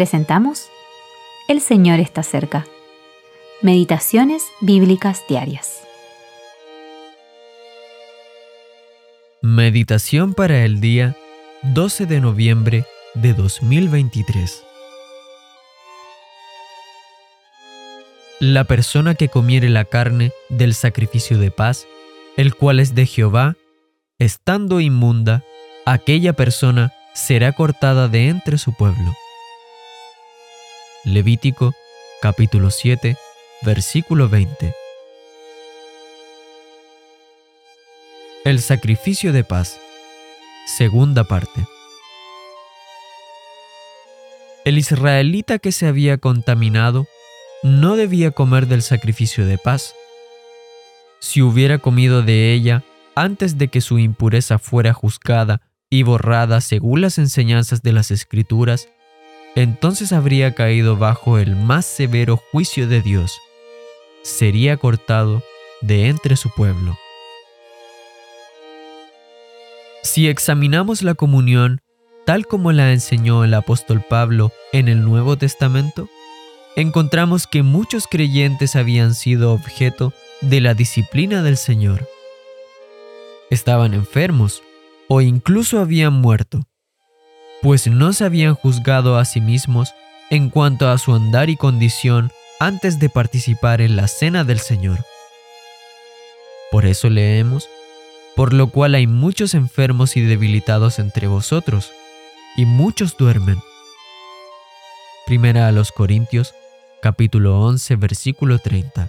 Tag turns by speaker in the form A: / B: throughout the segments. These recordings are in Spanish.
A: presentamos El Señor está cerca. Meditaciones Bíblicas Diarias.
B: Meditación para el día 12 de noviembre de 2023. La persona que comiere la carne del sacrificio de paz, el cual es de Jehová, estando inmunda, aquella persona será cortada de entre su pueblo. Levítico capítulo 7, versículo 20. El sacrificio de paz. Segunda parte. El israelita que se había contaminado no debía comer del sacrificio de paz. Si hubiera comido de ella antes de que su impureza fuera juzgada y borrada según las enseñanzas de las Escrituras, entonces habría caído bajo el más severo juicio de Dios. Sería cortado de entre su pueblo. Si examinamos la comunión tal como la enseñó el apóstol Pablo en el Nuevo Testamento, encontramos que muchos creyentes habían sido objeto de la disciplina del Señor. Estaban enfermos o incluso habían muerto, pues no se habían juzgado a sí mismos en cuanto a su andar y condición antes de participar en la cena del Señor. Por eso leemos, por lo cual hay muchos enfermos y debilitados entre vosotros, y muchos duermen. Primera a los Corintios, capítulo 11, versículo 30.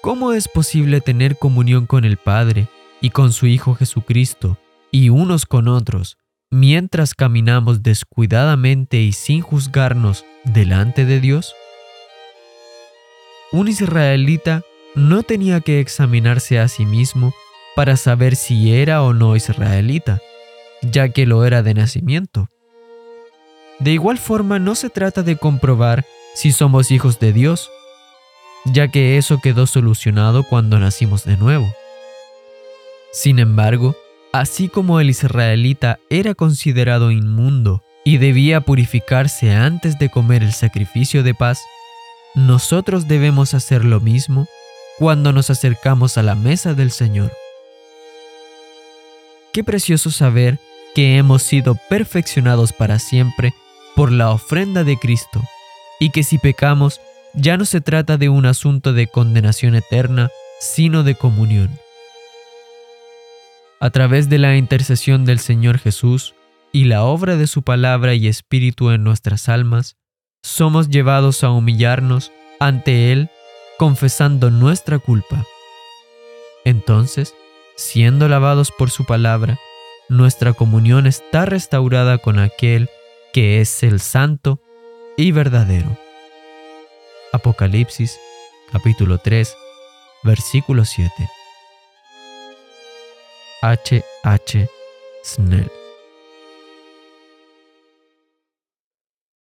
B: ¿Cómo es posible tener comunión con el Padre y con su Hijo Jesucristo y unos con otros mientras caminamos descuidadamente y sin juzgarnos delante de Dios? Un israelita no tenía que examinarse a sí mismo para saber si era o no israelita, ya que lo era de nacimiento. De igual forma, no se trata de comprobar si somos hijos de Dios, ya que eso quedó solucionado cuando nacimos de nuevo. Sin embargo, así como el israelita era considerado inmundo y debía purificarse antes de comer el sacrificio de paz, nosotros debemos hacer lo mismo cuando nos acercamos a la mesa del Señor. Qué precioso saber que hemos sido perfeccionados para siempre por la ofrenda de Cristo, y que si pecamos ya no se trata de un asunto de condenación eterna, sino de comunión. A través de la intercesión del Señor Jesús y la obra de su palabra y espíritu en nuestras almas, somos llevados a humillarnos ante Él confesando nuestra culpa. Entonces, siendo lavados por su palabra, nuestra comunión está restaurada con aquel que es el santo y verdadero. Apocalipsis capítulo 3 versículo 7. H. H. Snell